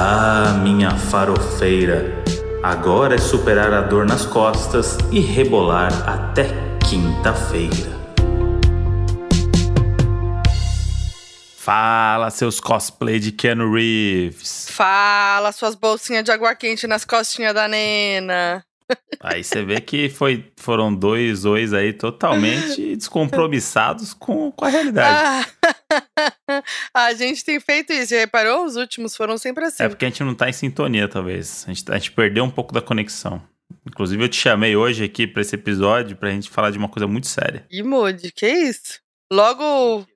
Ah, minha farofeira, agora é superar a dor nas costas e rebolar até quinta-feira. Fala, seus cosplay de Keanu Reeves. Fala, suas bolsinhas de água quente nas costinhas da Nena. Aí você vê que foi, foram dois ois aí totalmente descompromissados com, com a realidade. Ah, a gente tem feito isso, já reparou? Os últimos foram sempre assim. É porque a gente não tá em sintonia, talvez. A gente, a gente perdeu um pouco da conexão. Inclusive, eu te chamei hoje aqui para esse episódio pra gente falar de uma coisa muito séria. E mude, que isso? Logo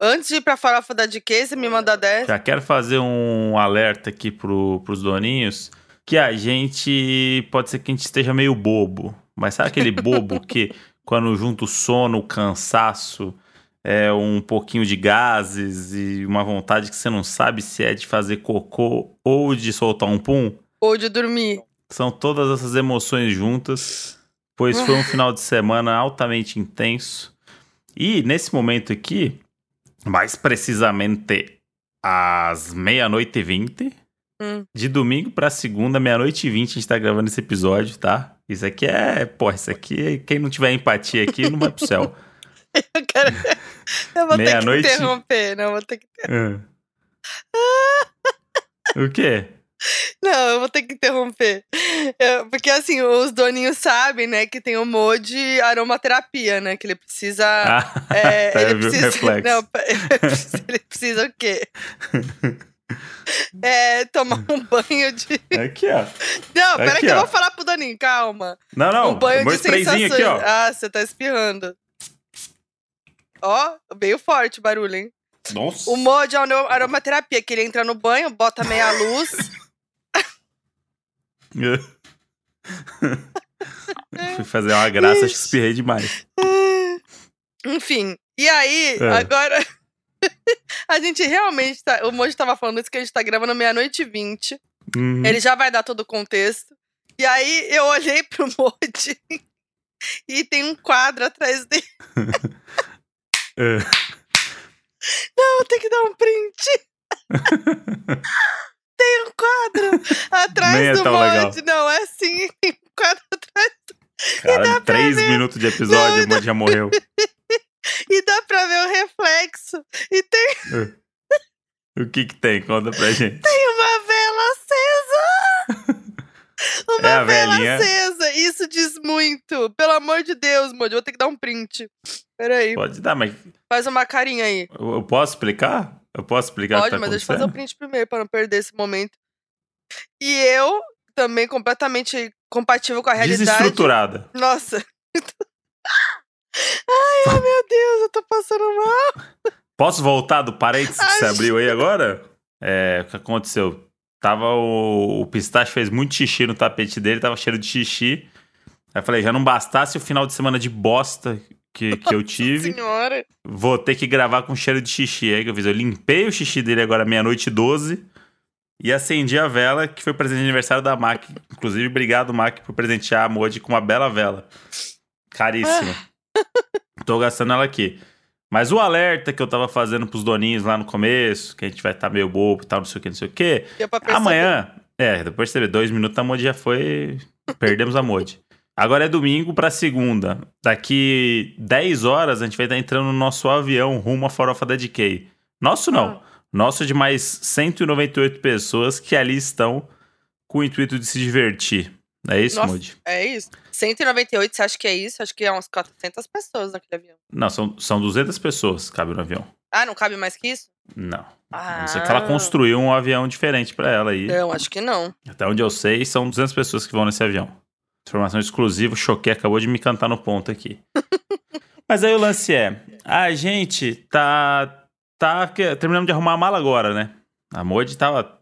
Antes de ir pra farofa da você me manda 10. Já quero fazer um alerta aqui pro, pros doninhos que a gente pode ser que a gente esteja meio bobo. Mas sabe aquele bobo que quando junta o sono, o cansaço, é um pouquinho de gases e uma vontade que você não sabe se é de fazer cocô ou de soltar um pum? Ou de dormir. São todas essas emoções juntas, pois foi um final de semana altamente intenso. E nesse momento aqui, mais precisamente às meia-noite e vinte. Hum. De domingo pra segunda, meia-noite e vinte, a gente tá gravando esse episódio, tá? Isso aqui é. Pô, isso aqui, quem não tiver empatia aqui não vai pro céu. Eu, quero... eu vou ter que Meia-noite? interromper, não, vou ter que Ah. o quê? Não, eu vou ter que interromper. Eu- porque assim, os doninhos sabem, né, que tem o mode aromaterapia, né? Que ele precisa. Ah, é, tá, ele precisa. Não, ele precisa, ele precisa o quê? É tomar um banho de. Aqui, ó. Não, pera Aqui, que eu vou falar pro Doninho, calma. Não, não. um banho de sensações. aqui, ó. Ah, você tá espirrando. Ó, veio forte o barulho, hein? Nossa. O mod é aromaterapia, que ele entra no banho, bota meia luz. Fui fazer uma graça, acho que espirrei demais. Enfim. E aí, É. agora. A gente realmente tá. O Moji tava falando isso que a gente tá gravando meia-noite e vinte. Uhum. Ele já vai dar todo o contexto. E aí eu olhei pro Moji e tem um quadro atrás dele. É. Não, tem que dar um print. tem um quadro atrás é do Moji. Não, é assim, tem um quadro atrás. Cara, três minutos de episódio, o Moody já morreu. E dá pra ver o reflexo. E tem O que que tem? Conta pra gente. uma vela acesa. Uma É vela velhinha. acesa. Isso diz muito. Pelo amor de Deus, Moji. Vou ter que dar um print. Peraí. Pode dar, mas Faz uma carinha aí. eu eu posso explicar? Eu posso explicar Pode, tá mas deixa eu fazer o print primeiro pra não perder esse momento. E eu, também completamente compatível com a realidade. Desestruturada. Nossa. Ai, ai, meu Deus, eu tô passando mal. Posso voltar do parênteses que você abriu aí agora? É, o que aconteceu? Tava o, o pistache fez muito xixi no tapete dele, tava cheiro de xixi. Aí eu falei, já não bastasse o final de semana de bosta que, que eu tive, Senhora. vou ter que gravar com cheiro de xixi. Aí que eu fiz, eu limpei o xixi dele agora meia-noite e 12 e acendi a vela, que foi presente de aniversário da Mac. Inclusive, obrigado, Mac, por presentear a Modi com uma bela vela. Caríssima. Tô gastando ela aqui. Mas o alerta que eu tava fazendo pros doninhos lá no começo, que a gente vai estar meio bobo e tal, não sei o que, não sei o que. Perceber. Amanhã, é, depois você vê, dois minutos a Modi já foi. Perdemos a Modi. Agora é domingo pra segunda. Daqui 10 horas a gente vai estar entrando no nosso avião rumo à farofa da DK. Nosso não. Nosso de mais 198 pessoas que ali estão com o intuito de se divertir. É isso, Nossa. Modi? É isso. 198, você acha que é isso? Acho que é umas 400 pessoas naquele avião. Não, são, são 200 pessoas que cabem no avião. Ah, não cabe mais que isso? Não. Ah. A não ser que ela construiu um avião diferente pra ela aí. Não, acho que não. Até onde eu sei, são 200 pessoas que vão nesse avião. Informação exclusiva, o Choquei acabou de me cantar no ponto aqui. Mas aí o lance é, a gente tá tá terminando de arrumar a mala agora, né? A Modi tava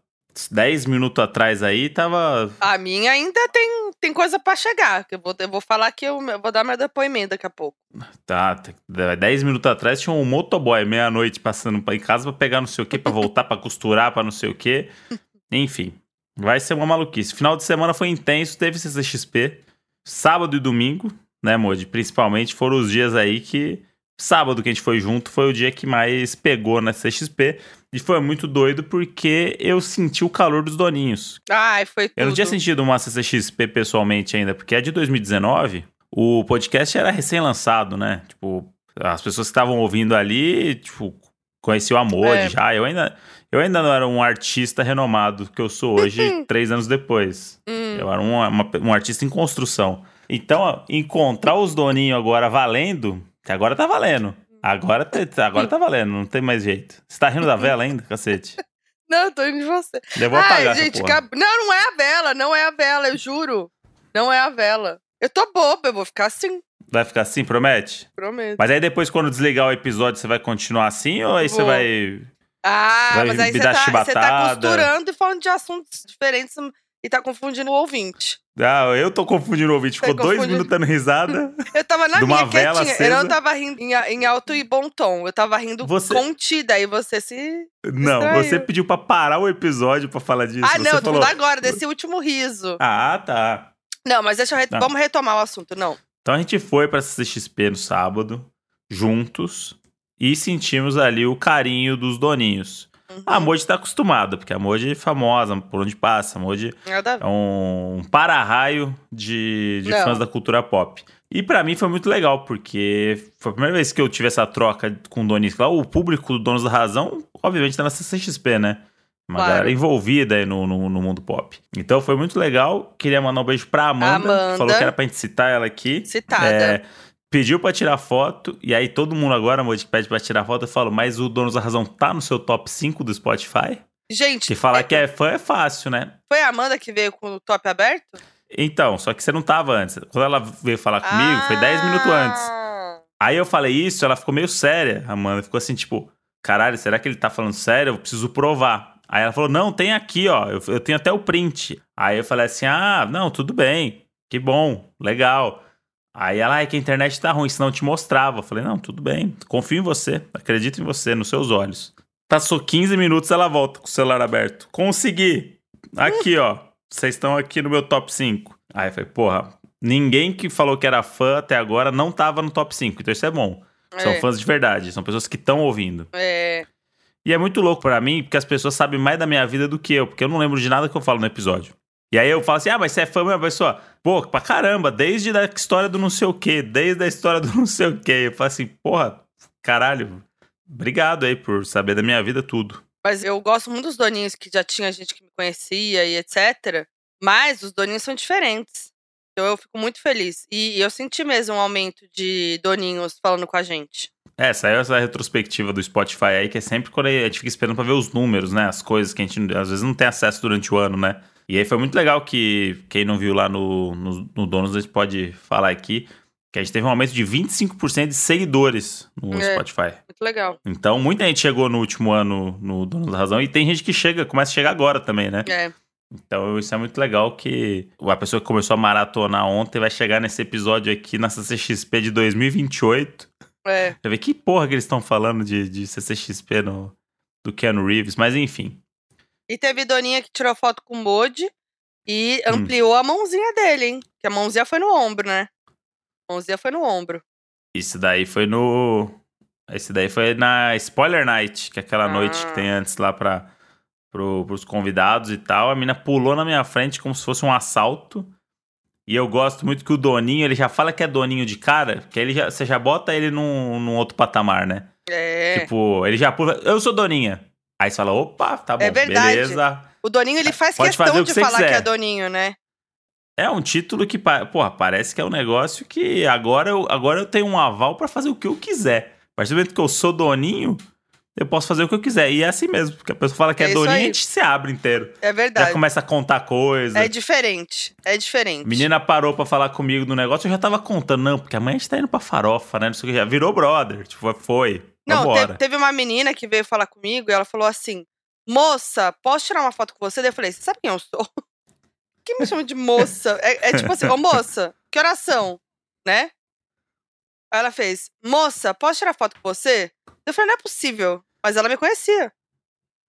10 minutos atrás aí, tava A minha ainda tem, tem coisa pra chegar. Que eu, vou, eu vou falar que eu, eu vou dar meu depoimento daqui a pouco. tá, tá, 10 minutos atrás tinha um motoboy meia-noite passando em casa pra pegar não sei o que, pra voltar pra costurar, pra não sei o que. Enfim, vai ser uma maluquice. Final de semana foi intenso, teve CCXP, sábado e domingo, né, Modi? Principalmente foram os dias aí que sábado que a gente foi junto foi o dia que mais pegou na CXP. E foi muito doido porque eu senti o calor dos doninhos. Ai, foi tudo. Eu não tinha sentido uma CCXP pessoalmente ainda, porque é de 2019. O podcast era recém-lançado, né? Tipo, as pessoas que estavam ouvindo ali, tipo, conheciam a Modi É. já. Eu ainda, eu ainda não era um artista renomado que eu sou hoje, três anos depois. Hum, Eu era um, uma- um artista em construção. Então, encontrar os doninhos agora valendo, que agora tá valendo. Agora, tá- agora tá valendo, não tem mais jeito. Você tá rindo da vela ainda, cacete? Não, eu tô indo de você. Eu vou apagar Ai, gente, cab- não, não é a vela, não é a vela, eu juro. Não é a vela. Eu tô boba, eu vou ficar assim, Vai ficar assim, promete? prometo. Mas aí depois, quando desligar o episódio, você vai continuar assim ou aí você Vou. vai. Ah, Vai mas aí você tá, você tá costurando e falando de assuntos diferentes e tá confundindo o ouvinte. Ah, eu tô confundindo o ouvinte. Tá Ficou dois minutos dando risada. Eu tava na De minha vela quietinha. Eu não acesa. tava rindo em, em alto e bom tom. Eu tava rindo Você- contida. Aí você se. Não, Distraiu. você pediu pra parar o episódio pra falar disso. ah, você não, eu tô falou. agora, desse último riso. Ah, tá. Não, mas deixa eu. re- Não. Vamos retomar o assunto, não. Então a gente foi pra CXP no sábado, juntos, e sentimos ali o carinho dos doninhos. Uhum. A Moji tá acostumada, porque a Moji é famosa por onde passa. A Moji é um, para-raio de, de Não. fãs da cultura pop. E pra mim foi muito legal, porque foi a primeira vez que eu tive essa troca com o Donis. Lá, o público do Donos da Razão, obviamente, tá na CCXP, né? Uma Claro. galera envolvida aí no, no, no mundo pop. Então foi muito legal. Queria mandar um beijo pra Amanda, Amanda. que falou que era pra gente citar ela aqui. Citada. É, pediu pra tirar foto, e aí todo mundo agora, Moji, que pede pra tirar foto, eu falo, mas o Donos da Razão tá no seu top 5 do Spotify? Gente, Que falar é- que é fã é fácil, né? foi a Amanda que veio com o top aberto? Então, só que você não tava antes. Quando ela veio falar comigo, foi 10 minutos antes. Ah, Aí eu falei isso, ela ficou meio séria, a Amanda. Ficou assim, tipo, caralho, será que ele tá falando sério? Eu preciso provar. Aí ela falou, não, tem aqui, ó. Eu, eu tenho até o print. Aí eu falei assim, ah, não, tudo bem. Que bom, legal. Aí ela, ai, que a internet tá ruim, senão eu te mostrava. Eu falei, não, tudo bem, confio em você, acredito em você, nos seus olhos. Passou 15 minutos, ela volta com o celular aberto. Consegui! Aqui, ó. Vocês estão aqui no meu top 5. Aí eu falei, porra, ninguém que falou que era fã até agora não tava no top 5, então isso é bom. São é, fãs de verdade, são pessoas que estão ouvindo. é, E é muito louco pra mim, porque as pessoas sabem mais da minha vida do que eu, porque eu não lembro de nada que eu falo no episódio. E aí eu falo assim, ah, mas você é fã da minha pessoa? Pô, pra caramba, desde a história do não sei o quê, desde a história do não sei o quê. Eu falo assim, porra, caralho, obrigado aí por saber da minha vida tudo. Mas eu gosto muito dos doninhos que já tinha gente que me conhecia e etc. Mas os doninhos são diferentes. Então eu fico muito feliz. E eu senti mesmo um aumento de doninhos falando com a gente. É, saiu essa retrospectiva do Spotify aí, que é sempre quando a gente fica esperando pra ver os números, né? As coisas que a gente às vezes não tem acesso durante o ano, né? E aí foi muito legal que quem não viu lá no, no, no Donos, a gente pode falar aqui, que a gente teve um aumento de 25% de seguidores no É. Spotify. Muito legal. Então, muita gente chegou no último ano no Donos da Razão e tem gente que chega, começa a chegar agora também, né? É. Então, isso é muito legal que a pessoa que começou a maratonar ontem vai chegar nesse episódio aqui na CCXP de 2028 É. Pra ver que porra que eles estão falando de, de CCXP no, do Keanu Reeves, mas enfim. E teve doninha que tirou foto com o Modi e Hum. ampliou a mãozinha dele, hein? Que a mãozinha foi no ombro, né? A mãozinha foi no ombro. Isso daí foi no. Esse daí foi na Spoiler Night, que é aquela Ah. noite que tem antes lá pra, pro, pros convidados e tal. A mina pulou na minha frente como se fosse um assalto. E eu gosto muito que o Doninho, ele já fala que é Doninho de cara, que ele já, você já bota ele num, num outro patamar, né? É. Tipo, ele já pula, eu sou Doninha. Aí você fala, opa, tá bom, É verdade. beleza. o Doninho, ele faz Pode questão de que você falar que quiser. é Doninho, né? É um título que, porra, parece que é um negócio que agora eu, agora eu tenho um aval pra fazer o que eu quiser. A partir do momento que eu sou doninho, eu posso fazer o que eu quiser. E é assim mesmo, porque a pessoa fala que É é, doninho, aí. a gente se abre inteiro. É Já verdade. começa a contar coisa. É diferente. É diferente. Menina parou pra falar comigo do negócio, eu já tava contando, não, porque amanhã a gente tá indo pra farofa, né? Não sei o que, já virou brother. Tipo, foi. Não, teve, teve uma menina que veio falar comigo e ela falou assim: Moça, posso tirar uma foto com você? Daí eu falei: Você sabe quem eu sou? Quem me chama de moça? É, é tipo assim: Ô moça, que oração? Né? Aí ela fez: Moça, posso tirar foto com você? Eu falei: Não é possível. Mas ela me conhecia.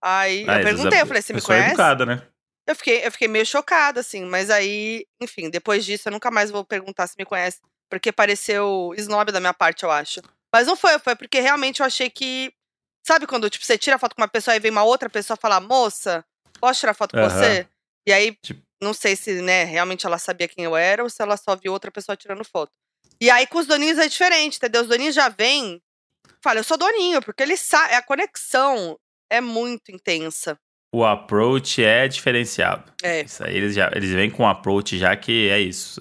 Aí Ah, eu perguntei: Eu falei: Você me pessoa conhece? educada, né? Eu fiquei, eu fiquei meio chocada, assim. Mas aí, enfim, depois disso eu nunca mais vou perguntar se me conhece. Porque pareceu snob da minha parte, eu acho. Mas não foi, foi porque realmente eu achei que Sabe quando, tipo, você tira foto com uma pessoa e vem uma outra pessoa falar, moça, posso tirar foto com Aham. você? E aí, Tipo- não sei se, né, realmente ela sabia quem eu era ou se ela só viu outra pessoa tirando foto. E aí, com os doninhos é diferente, entendeu? Os doninhos já vêm, fala, eu sou doninho, porque eles sabem, a conexão é muito intensa. O approach é diferenciado. É. Isso aí, eles, já, eles vêm com um approach já que é isso.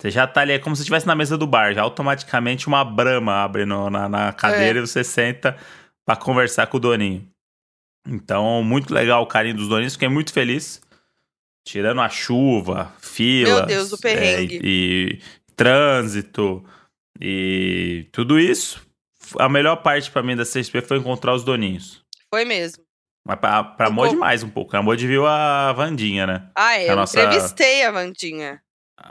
Você já tá ali, é como se estivesse na mesa do bar, já automaticamente uma brama abre no- na, na cadeira É. e você senta pra conversar com o doninho. Então, muito legal o carinho dos doninhos, fiquei muito feliz. Tirando a chuva, filas. Meu Deus, o perrengue. é, e, e trânsito e tudo isso. A melhor parte pra mim da CSP foi encontrar os doninhos. Foi mesmo. Mas pra, pra amor demais um pouco. A Mod viu a Vandinha, né? Ah, é. A Eu nossa- entrevistei a Vandinha.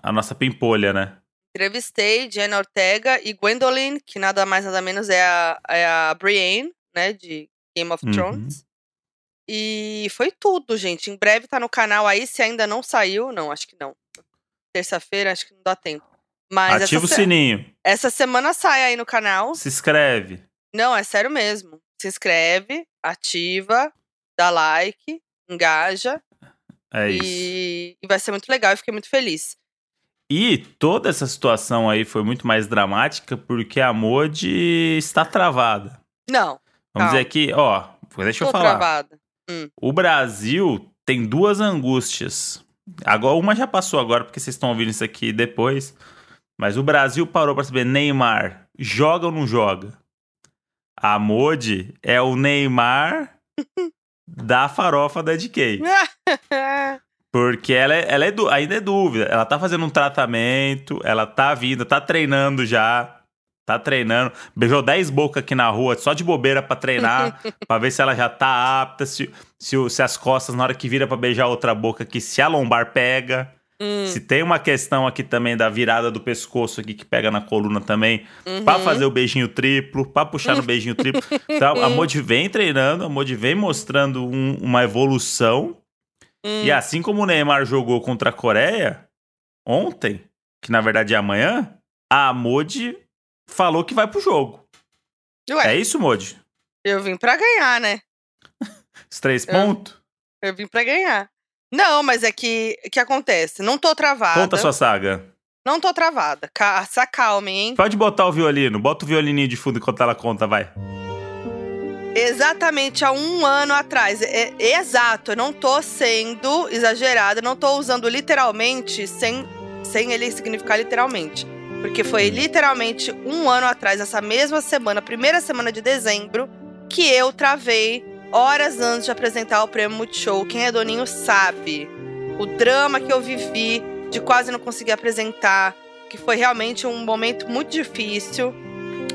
A nossa pimpolha, né? Entrevistei Jenna Ortega e Gwendolyn, que nada mais nada menos é a, é a Brienne, né, de Game of Uhum. Thrones. E foi tudo, gente. Em breve tá no canal aí, se ainda não saiu. Não, acho que não. Terça-feira, acho que não dá tempo. Mas Ativa o se- sininho. essa semana sai aí no canal. Se inscreve. Não, é sério mesmo. Se inscreve, ativa, dá like, engaja. É isso. E, e vai ser muito legal. Eu fiquei muito feliz. E toda essa situação aí foi muito mais dramática porque a Mod está travada. Não, Vamos Calma. dizer que, ó, deixa eu tô falar. travada. O Brasil tem duas angústias. Agora, uma já passou agora, porque vocês estão ouvindo isso aqui depois. Mas o Brasil parou pra saber, Neymar, joga ou não joga? A Mod é o Neymar da farofa da DK. Porque ela, é, ela é du- ainda é dúvida. Ela tá fazendo um tratamento, ela tá vindo, tá treinando já. Tá treinando. Beijou 10 bocas aqui na rua, só de bobeira pra treinar, pra ver se ela já tá apta, se, se, se as costas, na hora que vira pra beijar outra boca aqui, se a lombar pega. Hum, Se tem uma questão aqui também da virada do pescoço aqui que pega na coluna também, uhum. pra fazer o beijinho triplo, pra puxar no beijinho triplo. Então, a Mod vem treinando, a Mod vem mostrando um- uma evolução. Hum. E assim como o Neymar jogou contra a Coreia ontem, que na verdade é amanhã, a Modi falou que vai pro jogo. Ué, É isso, Modi? eu vim pra ganhar, né? Os três pontos? Eu vim pra ganhar. Não, mas é que que acontece? Não tô travada. Conta a sua saga. Não tô travada. Ca- Se acalmem, hein? Pode botar o violino. Bota o violininho de fundo enquanto ela conta, vai. Exatamente há um ano atrás. É, é exato, eu não tô sendo exagerada, não tô usando literalmente sem, sem ele significar literalmente. Porque foi literalmente um ano atrás, essa mesma semana, primeira semana de dezembro, que eu travei horas antes de apresentar o prêmio Multishow. Quem é doninho sabe. O drama que eu vivi de quase não conseguir apresentar, que foi realmente um momento muito difícil,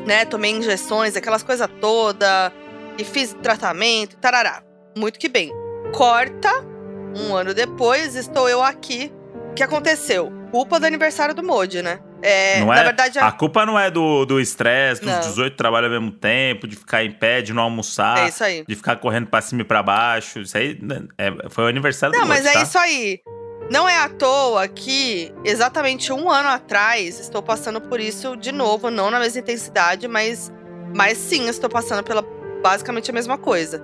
né? Tomei injeções, aquelas coisas todas e fiz tratamento, tarará. Muito que bem. Corta, um ano depois, estou eu aqui. O que aconteceu? Culpa do aniversário do Modi, né? É, não na é? verdade, A culpa não é do do estresse, dos Não. 18 trabalhos ao mesmo tempo, de ficar em pé, de não almoçar, é isso aí. de ficar correndo pra cima e pra baixo. Isso aí né, é- foi o aniversário Não, do mas Modi, é tá? isso aí. Não é à toa que, exatamente um ano atrás, estou passando por isso de novo, não na mesma intensidade, mas, mas sim, estou passando pela basicamente a mesma coisa.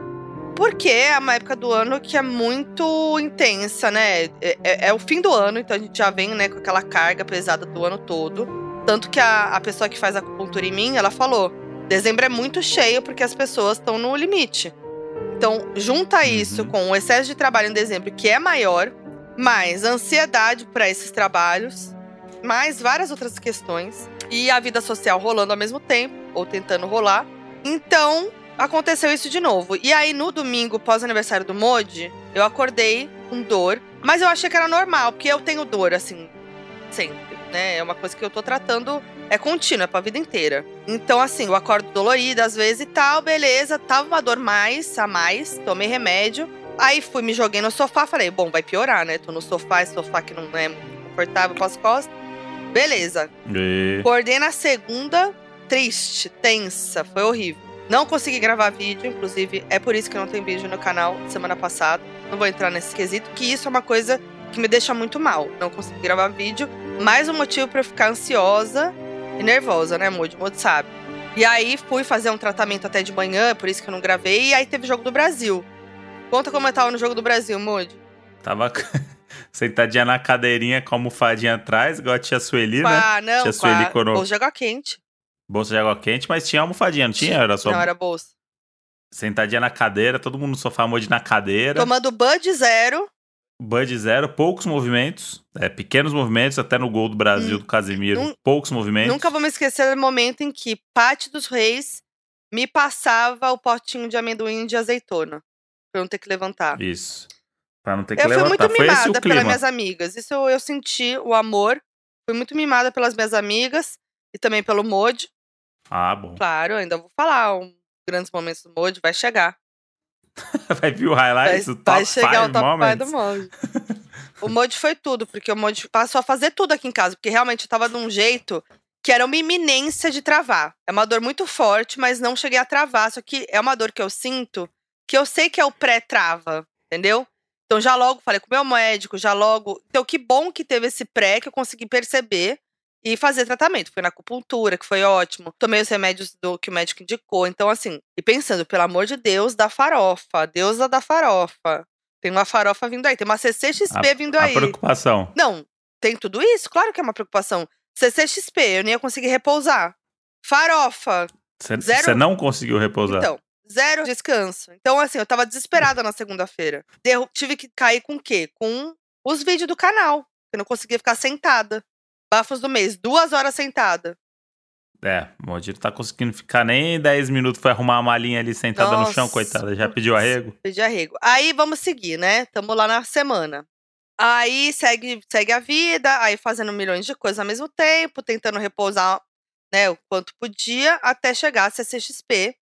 Porque é uma época do ano que é muito intensa, né? É, é- é o fim do ano, então a gente já vem né, com aquela carga pesada do ano todo. Tanto que a, a pessoa que faz a acupuntura em mim, ela falou: dezembro é muito cheio porque as pessoas estão no limite. Então, junta isso Uhum. com o excesso de trabalho em dezembro, que é maior, mais ansiedade para esses trabalhos, mais várias outras questões, e a vida social rolando ao mesmo tempo, ou tentando rolar. Então, aconteceu isso de novo. E aí, no domingo, pós-aniversário do Modi, eu acordei com dor, mas eu achei que era normal, porque eu tenho dor, assim, sempre, né? É uma coisa que eu tô tratando, é contínua, é pra vida inteira. Então, assim, eu acordo dolorida às vezes e tal, beleza, tava uma dor mais, a mais, tomei remédio. Aí fui, me joguei no sofá, falei, bom, vai piorar, né? Tô no sofá, esse sofá que não é confortável com as costas. Beleza. E- Acordei na segunda, triste, tensa, foi horrível. Não consegui gravar vídeo, inclusive é por isso que não tem vídeo no canal semana passada. Não vou entrar nesse quesito, que isso é uma coisa que me deixa muito mal. Não consegui gravar vídeo. Mais um motivo pra eu ficar ansiosa e nervosa, né, Moody? Moody sabe. E aí fui fazer um tratamento até de manhã, por isso que eu não gravei. E aí teve jogo do Brasil. Conta como eu tava no jogo do Brasil, Moody. Tava sentadinha na cadeirinha com a almofadinha atrás, igual a tia Sueli, né? Ah, não, Tia Sueli a de água quente. Bolsa de água quente, mas tinha almofadinha, não tinha? Era só Não, era bolsa. sentadinha na cadeira, todo mundo no sofá, Moody na cadeira. Tomando Bud Zero. Bud zero, poucos movimentos, é, pequenos movimentos, até no gol do Brasil Hum, do Casimiro, nun- poucos movimentos. Nunca vou me esquecer do momento em que Pati dos Reis me passava o potinho de amendoim de azeitona. Pra eu não ter que levantar. Isso. Pra não ter que Eu fui levantar. muito Foi esse o mimada pelas minhas amigas. Isso eu, eu senti o amor. Fui muito mimada pelas minhas amigas e também pelo Mod. Ah, bom. Claro, ainda vou falar um grandes momentos do Mod, vai chegar. Vai vir o Vai, highlights, o vai top chegar five o top 5 moments. do Mod. o Mod foi tudo, porque o Mod passou a fazer tudo aqui em casa, porque realmente eu tava de um jeito que era uma iminência de travar. É uma dor muito forte, mas não cheguei a travar. Só que é uma dor que eu sinto, que eu sei que é o pré-trava, entendeu? Então já logo falei com o meu médico, já logo. Então que bom que teve esse pré, que eu consegui perceber e fazer tratamento. Fui na acupuntura, que foi ótimo. Tomei os remédios do que o médico indicou. Então, assim, e pensando, pelo amor de Deus, da farofa, deusa da farofa. Tem uma farofa vindo aí, tem uma CCXP vindo A aí. preocupação. Não, tem tudo isso? Claro que é uma preocupação. CCXP, eu nem ia conseguir repousar. Farofa, Você Zero- não conseguiu repousar. então, zero descanso. Então, assim, eu tava desesperada na segunda-feira. Tive que cair com o quê? Com os vídeos do canal. Eu não conseguia ficar sentada. Bafos do mês, duas horas sentada. É, o Modir tá conseguindo ficar nem 10 minutos, foi arrumar a malinha ali sentada no chão, Nossa, coitada. Já pediu arrego? Pedi arrego. Aí vamos seguir, né? Tamo lá na semana. Aí segue, segue a vida, aí fazendo milhões de coisas ao mesmo tempo, tentando repousar né, o quanto podia, até chegar a CCXP,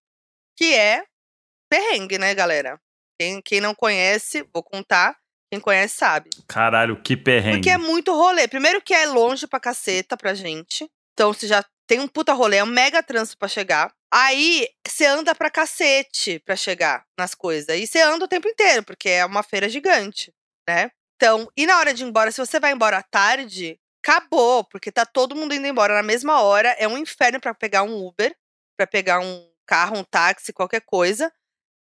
que é perrengue, né, galera? Quem, quem não conhece, vou contar. Quem conhece sabe. Caralho, que perrengue. Porque é muito rolê. Primeiro que é longe pra caceta pra gente. Então você já tem um puta rolê, é um mega trânsito pra chegar. Aí você anda pra cacete pra chegar nas coisas. E você anda o tempo inteiro, porque é uma feira gigante, né? Então, e na hora de ir embora, se você vai embora à tarde, acabou, porque tá todo mundo indo embora na mesma hora. É um inferno pra pegar um Uber, pra pegar um carro, um táxi, qualquer coisa.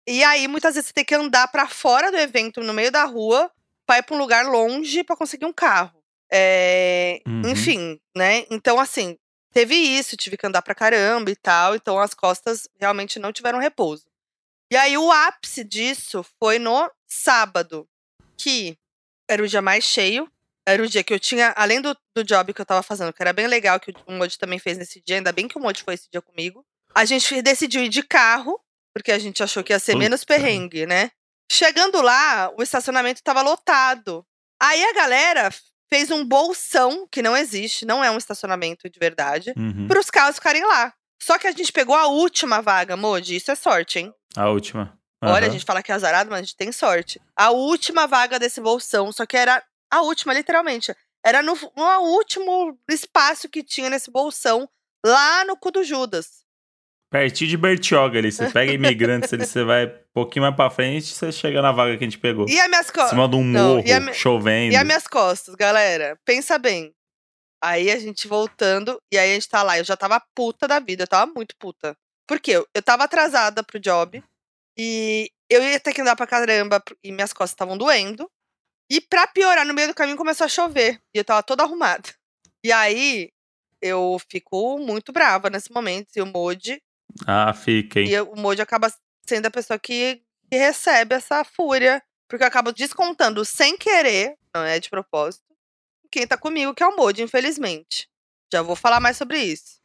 E aí, muitas vezes, você tem que andar pra fora do evento, no meio da rua, pra ir pra um lugar longe pra conseguir um carro. É, Uhum. Enfim, né? Então, assim, teve isso, tive que andar pra caramba e tal. Então, as costas realmente não tiveram repouso. E aí, o ápice disso foi no sábado, que era o dia mais cheio. Era o dia que eu tinha, além do, do job que eu tava fazendo, que era bem legal, que o Modi também fez nesse dia, ainda bem que o Modi foi esse dia comigo. A gente decidiu ir de carro, porque a gente achou que ia ser menos Puta. perrengue, né? Chegando lá, o estacionamento tava lotado. Aí a galera fez um bolsão, que não existe, não é um estacionamento de verdade, Uhum. para os carros ficarem lá. Só que a gente pegou a última vaga, Modi, isso é sorte, hein? A última. Olha, a gente fala que é azarado, mas a gente tem sorte. A última vaga desse bolsão, só que era a última, literalmente. Era no, no último espaço que tinha nesse bolsão, lá no cu do Judas. Pertinho de Bertioga ali. Você pega imigrantes ali, você vai um pouquinho mais pra frente, você chega na vaga que a gente pegou. E as minhas Em costas? cima de um Não, morro, e chovendo. E as minhas costas, galera? Pensa bem. Aí a gente voltando, e aí a gente tá lá. Eu já tava puta da vida, eu tava muito puta. Por quê? Eu, eu tava atrasada pro job, e eu ia ter que andar pra caramba, e minhas costas estavam doendo. E pra piorar, no meio do caminho começou a chover, e eu tava toda arrumada. E aí eu fico muito brava nesse momento, e o Modi, Ah, fiquem. e eu- o Modi acaba sendo a pessoa que, que recebe essa fúria. Porque eu acabo descontando sem querer, não é de propósito, quem tá comigo, que é o Modi, infelizmente. Já vou falar mais sobre isso.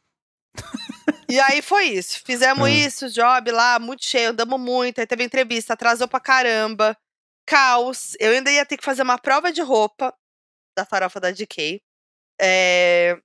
e aí foi isso. Fizemos Hum. isso, job lá, muito cheio, andamos muito. Aí teve entrevista, atrasou pra caramba. Caos. Eu ainda ia ter que fazer uma prova de roupa da farofa da DK. É,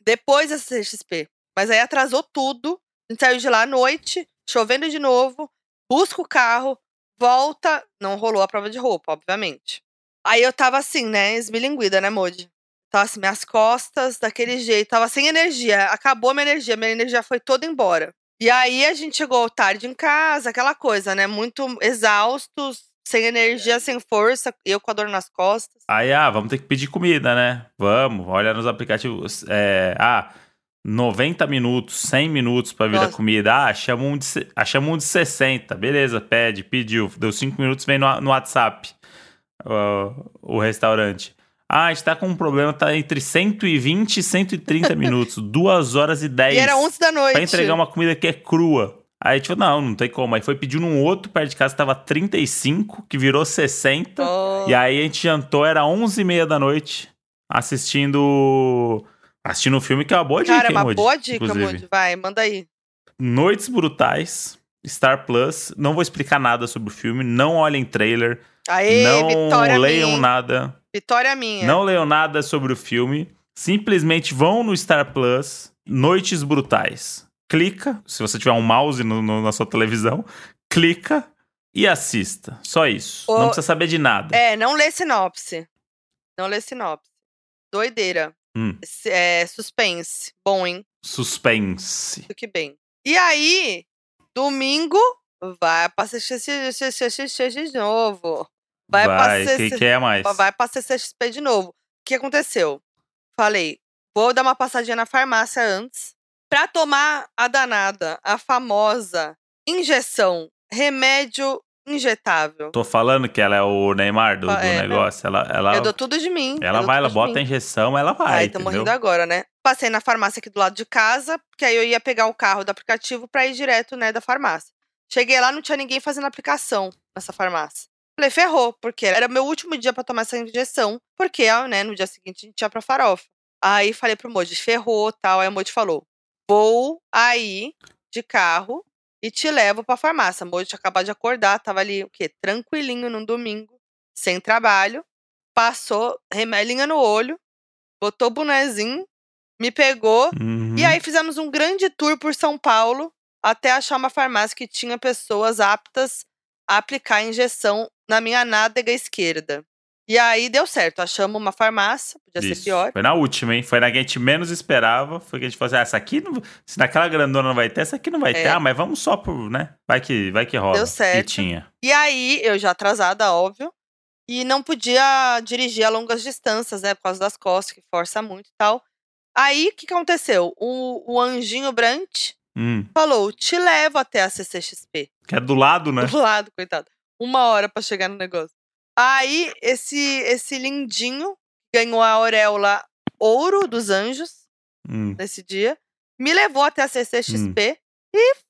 Depois da CXP. Mas aí atrasou tudo. A gente saiu de lá à noite, chovendo de novo, busca o carro, volta. Não rolou a prova de roupa, obviamente. Aí eu tava assim, né, esmilinguida, né, Modi? Tava assim, minhas costas, daquele jeito, tava sem energia. Acabou a minha energia, minha energia foi toda embora. E aí a gente chegou tarde em casa, aquela coisa, né? Muito exaustos, sem energia, sem força, eu com a dor nas costas. Aí, ah, vamos ter que pedir comida, né? Vamos, olha nos aplicativos. É, ah, 90 minutos, 100 minutos pra vir a Nossa. comida. Ah, chama um, de, ah, chama um de 60. Beleza, pede, pediu. Deu 5 minutos, vem no, no WhatsApp ó, o restaurante. Ah, a gente tá com um problema, tá entre 120 e 130 minutos. 2 horas e 10. E era 11 da noite. Pra entregar uma comida que é crua. Aí, tipo, não, não tem como. Aí foi pedir num outro perto de casa, tava 35, que virou 60. Oh. E aí a gente jantou, era 11 e meia da noite, assistindo assistindo um filme que é uma boa dica, Cara, hein, uma Moody? boa dica, Inclusive. Moody. Vai, manda aí. Noites Brutais, Star Plus. Não vou explicar nada sobre o filme, não olhem trailer, Aê, não vitória leiam minha. nada. Vitória minha. Não leiam nada sobre o filme. Simplesmente vão no Star Plus, Noites Brutais. Clica, se você tiver um mouse no- no- na sua televisão, clica e assista. Só isso. Ô, Não precisa saber de nada. É, não lê sinopse. Não lê sinopse. Doideira. Hum, É, suspense. Bom, hein? suspense. Do que bem. E aí, domingo, vai pra CCXP de novo. Vai, Vai, pra quem CC quer mais? vai pra CCXP de novo. O que aconteceu? Falei, vou dar uma passadinha na farmácia antes pra tomar a danada, a famosa injeção, remédio injetável. Tô falando que ela é o Neymar do, É, não. negócio. Ela, ela, Eu dou tudo de mim. ela vai, ela bota a injeção, ela vai. Ai, tô entendeu? morrendo agora, né? Passei na farmácia aqui do lado de casa, porque aí eu ia pegar o carro do aplicativo pra ir direto, né, da farmácia. Cheguei lá, não tinha ninguém fazendo aplicação nessa farmácia. Falei, ferrou, porque era meu último dia pra tomar essa injeção, porque, né, no dia seguinte a gente ia pra farofa. Aí falei pro Moji, ferrou, tal. Aí o Moji falou, vou aí de carro e te levo pra farmácia. O Moji tinha acabado de acordar, tava ali, o quê? Tranquilinho num domingo, sem trabalho. Passou, remelinha no olho, botou o bonezinho, me pegou. Uhum. E aí fizemos um grande tour por São Paulo até achar uma farmácia que tinha pessoas aptas a aplicar a injeção na minha nádega esquerda. E aí deu certo, achamos uma farmácia, podia ser Isso. pior. Foi na última, hein? Foi na que a gente menos esperava. Foi que a gente falou assim: ah, essa aqui, não... se naquela grandona não vai ter, essa aqui não vai ter. É. Ah, mas vamos só por, né? Vai que, vai que rola. Deu E certo. tinha. E aí, eu já atrasada, óbvio, e não podia dirigir a longas distâncias, né, por causa das costas, que força muito e tal. Aí, o que aconteceu? O, o anjinho Brant Hum, falou, te levo até a CCXP. que é do lado, né? do lado, coitado. Uma hora pra chegar no negócio. Aí, esse, esse lindinho ganhou a auréola ouro dos anjos Hum, nesse dia. Me levou até a CCXP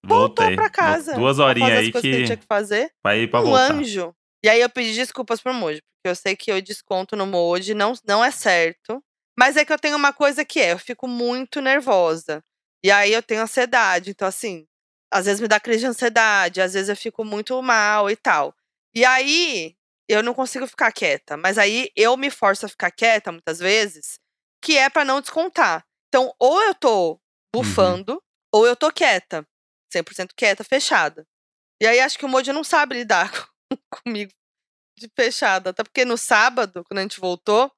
voltou voltei. pra casa. Duas horinhas aí que... que tinha que fazer. vai ir pra um voltar. anjo. E aí eu pedi desculpas pro Moji, porque eu sei que eu desconto no Moji, não, não é certo. Mas é que eu tenho uma coisa que é, eu fico muito nervosa. E aí eu tenho ansiedade. Então, assim, às vezes me dá crise de ansiedade, às vezes eu fico muito mal e tal. E aí eu não consigo ficar quieta. Mas aí eu me forço a ficar quieta muitas vezes, que é pra não descontar. Então, ou eu tô bufando, ou eu tô quieta. 100% quieta, fechada. E aí acho que o Moji não sabe lidar com- comigo de fechada. Até porque no sábado, quando a gente voltou,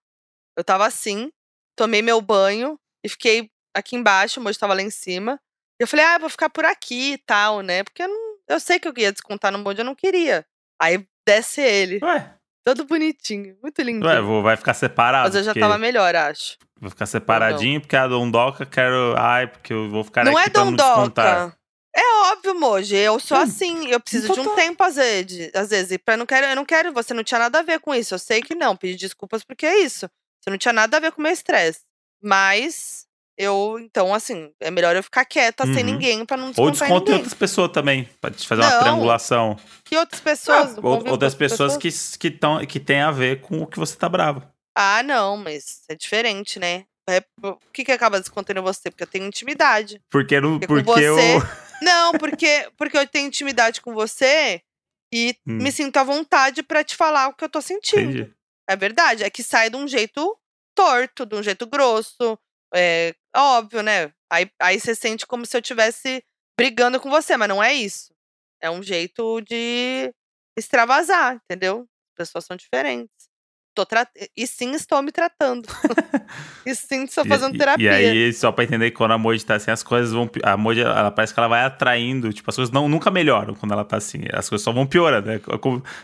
eu tava assim, tomei meu banho e fiquei aqui embaixo, o Moji tava lá em cima. E eu falei, ah, eu vou ficar por aqui e tal, né? Porque eu, não, eu sei que eu ia descontar no Moji, eu não queria. Aí desce ele, Ué, todo bonitinho, muito lindo. ué, vou, vai ficar separado. Mas eu já porque- tava melhor, acho. Vou ficar separadinho, porque a Dondoca quero. Ai, porque eu vou ficar não é pra dondoca. É óbvio, Moji. Eu sou Hum, assim. Eu preciso então de um tá. tempo, às vezes. Às vezes. Pra não quero, eu não quero. Você não tinha nada a ver com isso. Eu sei que não. Pedi desculpas porque é isso. Você não tinha nada a ver com o meu estresse. Mas eu, então, assim, é melhor eu ficar quieta sem Uhum. ninguém pra não Ou descontar em desconto em ninguém. outras pessoas também, pra te fazer uma Não. triangulação. Que outras pessoas? Ah, Vão ou- vir outras pessoas que, que, tão, que tem a ver com o que você tá bravo. Ah, não, mas é diferente, né? É, o que que acaba descontando você? Porque eu tenho intimidade. Porque, não, Porque porque eu. você- Não, porque, porque eu tenho intimidade com você e Hum. me sinto à vontade pra te falar o que eu tô sentindo. Entendi. É verdade. É que sai de um jeito torto, de um jeito grosso. É óbvio, né? Aí, aí você sente como se eu estivesse brigando com você, mas não é isso. É um jeito de extravasar, entendeu? As pessoas são diferentes. Tô. E sim, estou me tratando. e sim, estou fazendo e- terapia. E, aí, só pra entender que quando a Moji tá assim, as coisas vão. A Moji, ela parece que ela vai atraindo. Tipo, as coisas não, nunca melhoram quando ela tá assim. As coisas só vão piorando. né?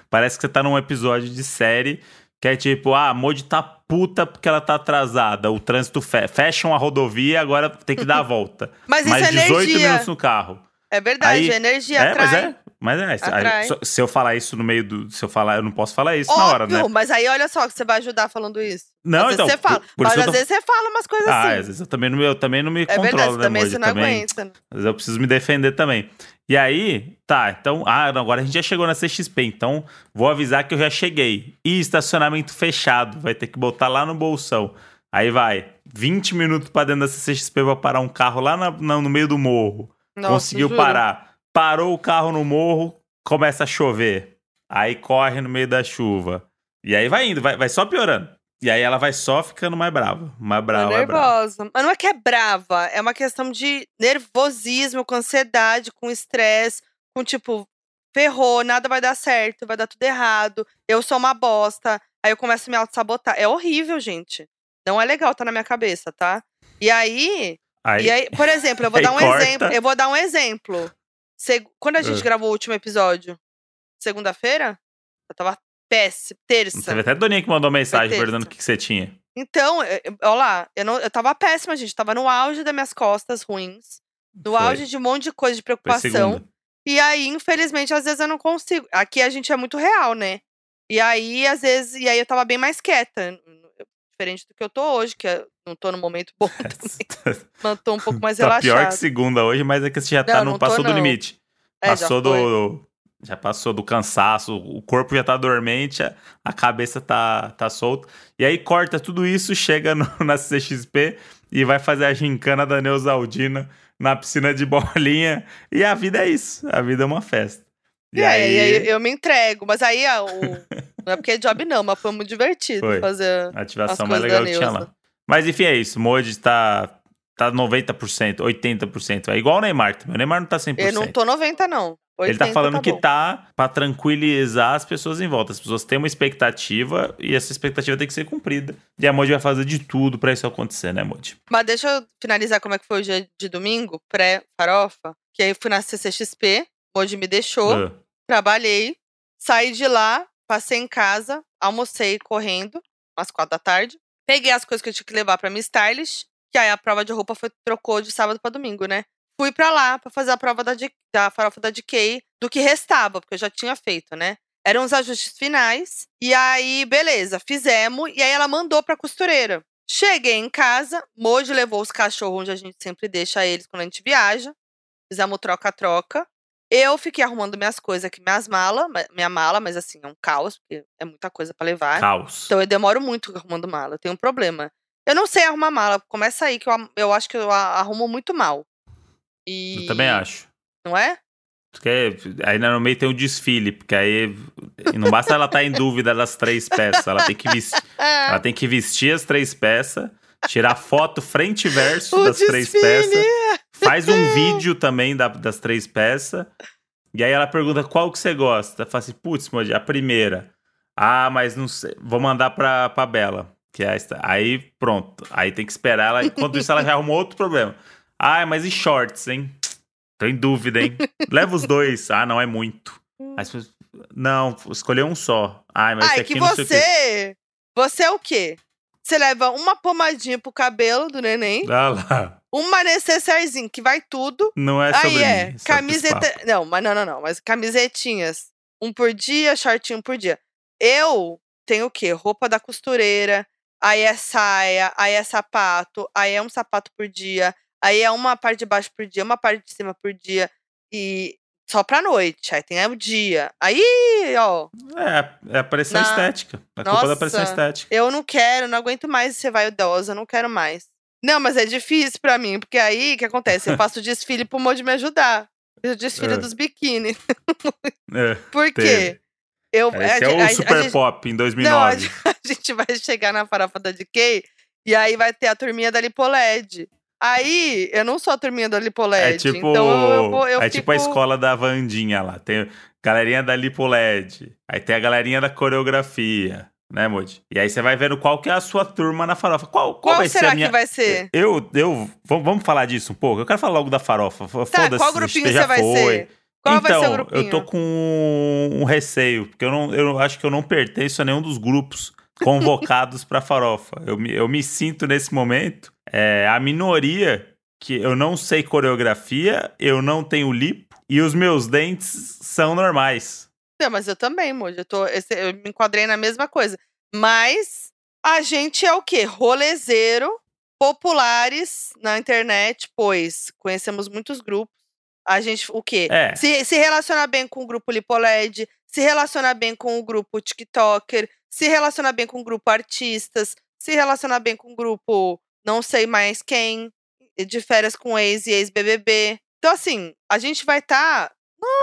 Parece que você tá num episódio de série Que é tipo, ah, a Modi tá puta porque ela tá atrasada. O trânsito fe fecham a rodovia, agora tem que dar a volta. Mas Mais isso é 18 energia. minutos no carro. É verdade, Aí- a energia é, atrai. mas é. Mas é, se- Atrai. eu falar isso no meio do. Se eu falar, eu não posso falar isso na hora, Óbvio, né? mas aí olha só que você vai ajudar falando isso. Não, às vezes então. você fala. por- por mas às tô- vezes você fala umas coisas Ah, assim. às vezes eu também não, me- eu também não me é controlo, verdade, né, também Moji? você não Também, aguenta. Às vezes eu preciso me defender também. E aí, tá, então, ah, não, agora a gente já chegou na CXP, então vou avisar que eu já cheguei. E estacionamento fechado, vai ter que botar lá no bolsão. Aí vai, 20 minutos pra dentro da CXP pra parar um carro lá na- na- no meio do morro. Nossa, Conseguiu juro. parar. Parou o carro no morro, começa a chover. Aí corre no meio da chuva. E aí vai indo, vai, vai só piorando. E aí ela vai só ficando mais brava. Mais brava, mais brava. nervosa. Mas não é que é brava, é uma questão de nervosismo, com ansiedade, com estresse, com tipo, ferrou, nada vai dar certo, vai dar tudo errado, eu sou uma bosta. Aí eu começo a me auto-sabotar. É horrível, gente. Não é legal tá na minha cabeça, tá? E aí, Aí, e aí, por exemplo, eu vou dar um corta. exemplo. Eu vou dar um exemplo. Quando a gente Ah. gravou o último episódio, segunda-feira, eu tava péssima, terça. Teve até a Doninha que mandou mensagem perguntando o que, que você tinha. Então, olha lá, eu, não, eu tava péssima, gente. Tava no auge das minhas costas ruins. No Foi. auge de um monte de coisa de preocupação. E aí, infelizmente, às vezes eu não consigo. Aqui a gente é muito real, né? E aí, às vezes, e aí eu tava bem mais quieta. Diferente do que eu tô hoje, que eu não tô no momento bom também. Mas tô um pouco mais tá pior que segunda hoje, mas é que você já tá Não, no, não tô, passou do limite. É, passou do. Já passou do cansaço, o corpo já tá dormente, a, cabeça tá, tá solta. E aí corta tudo isso, chega no- na CXP e vai fazer a gincana da Neusaldina na piscina de bolinha. E a vida é isso. A vida é uma festa. E É, aí, aí eu me entrego. Mas aí, o... não é porque é job, não, mas foi muito divertido Foi. fazer. a ativação mais legal que tinha lá. Mas enfim, é isso. Moji tá, tá 90%, 80%. É igual o Neymar também. O Neymar não tá 100%. Eu não tô 90, não. 80 Ele tá falando que bom. tá pra tranquilizar as pessoas em volta. As pessoas têm uma expectativa e essa expectativa tem que ser cumprida. E a Moji vai fazer de tudo pra isso acontecer, né, Moji? Mas deixa eu finalizar como é que foi o dia de domingo, pré-farofa. Que aí eu fui na CCXP, hoje me deixou, Ah, trabalhei, saí de lá, passei em casa, almocei correndo, às quatro da tarde. Peguei as coisas que eu tinha que levar pra minha stylist, que aí a prova de roupa foi, trocou de sábado pra domingo, né? Fui pra lá pra fazer a prova da, da farofa da DK, do que restava, porque eu já tinha feito, né? Eram os ajustes finais. E aí, beleza, fizemos. E aí ela mandou pra costureira. Cheguei em casa, Moji levou os cachorros onde a gente sempre deixa eles quando a gente viaja. Fizemos troca-troca. Eu fiquei arrumando minhas coisas aqui, minhas malas, ma- minha mala, mas assim, é um caos, porque é muita coisa pra levar. caos. Então eu demoro muito arrumando mala, eu tenho um problema. Eu não sei arrumar mala, começa aí que eu, eu acho que eu arrumo muito mal. E... Eu também acho. Não é? Porque aí no meio tem o desfile, porque aí não basta ela estar em dúvida das três peças, ela tem que vestir, ela tem que vestir as três peças, tirar foto frente e verso O das três desfile! peças, faz um vídeo também da- das três peças, e aí ela pergunta qual que você gosta. Fala assim, putz, a primeira. Ah, mas não sei, vou mandar pra, pra Bela. Que é esta. Aí pronto, aí tem que esperar ela, enquanto isso ela já arrumou outro problema. Ah, mas e shorts, hein? Tô em dúvida, hein? Leva os dois. Ah, não é muito. Aí as pessoas, não, escolheu um só. Ai, mas esse Ai, aqui que não sei o quê. você. Você é o quê? Você leva uma pomadinha pro cabelo do neném, Ah lá. uma necessairezinho que vai tudo. Não é sobre Aí é, mim. papo. camiseta. Não, mas não, não, não. Mas camisetinhas. Um por dia, shortinho por dia. Eu tenho o quê? Roupa da costureira, aí é saia, aí é sapato, aí é um sapato por dia, aí é uma parte de baixo por dia, uma parte de cima por dia. E só pra noite. Aí tem o dia. Aí, ó, É, é a pressão Na- estética. É culpa da pressão Nossa. estética. eu não quero, não aguento mais ser vaidosa, eu não quero mais. Não, mas é difícil pra mim, porque aí o que acontece? Eu faço desfile pro de me ajudar. O desfile É. dos biquíni. É, Por quê? teve. Eu, Esse a- é a- o a Super gente- Pop em Não, a 2009. gente, a gente vai chegar na farofa da DK e aí vai ter a turminha da Lipoled. Aí, eu não sou a turminha da Lipoled. É tipo, então eu, eu, vou- eu é fico... tipo a escola da Vandinha lá. Tem galerinha da Lipo LED. Aí tem a galerinha da coreografia, né, Moody? E aí você vai vendo qual que é a sua turma na farofa. Qual, qual, Qual vai ser será a minha... que vai ser? Eu, eu, vamos falar disso um pouco? Eu quero falar logo da farofa. Tá, Foda-se, qual grupinho já você vai foi. ser? Qual então, vai ser o grupinho? eu tô com um receio, porque eu, não, eu acho que eu não pertenço a nenhum dos grupos convocados pra farofa. Eu me, eu me sinto nesse momento é, a minoria que eu não sei coreografia, eu não tenho lipo e os meus dentes são normais. Não, mas eu também, Moji. Eu, tô, eu me enquadrei na mesma coisa. Mas a gente é o quê? Rolezeiro, populares na internet, pois conhecemos muitos grupos. A gente, o quê? É. Se, se relaciona bem com o grupo Lipoled, se relaciona bem com o grupo TikToker, se relaciona bem com o grupo artistas, se relaciona bem com o grupo não sei mais quem, de férias com ex e ex-BBB. Então, assim, a gente vai estar.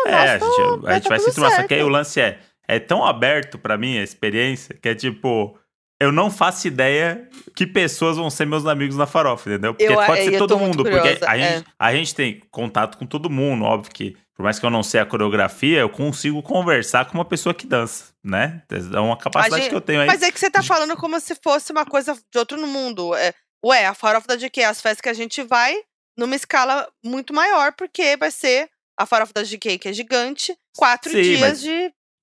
É, a gente, a vai gente tá vai se tudo turmar. Só que aí o lance é, é tão aberto pra mim a experiência que é tipo, eu não faço ideia que pessoas vão ser meus amigos na farofa, entendeu? Porque Eu- pode eu ser todo mundo, porque curiosa, a é. gente, a gente tem contato com todo mundo, óbvio que por mais que eu não sei a coreografia, eu consigo conversar com uma pessoa que dança, né? É uma capacidade gente- que eu tenho aí. Mas é que você tá falando como se fosse uma coisa de outro mundo. É, ué, a farofa da GQ, as festas que a gente vai numa escala muito maior, porque vai ser a farofa da GQ, que é gigante, quatro Sim, dias mas- de,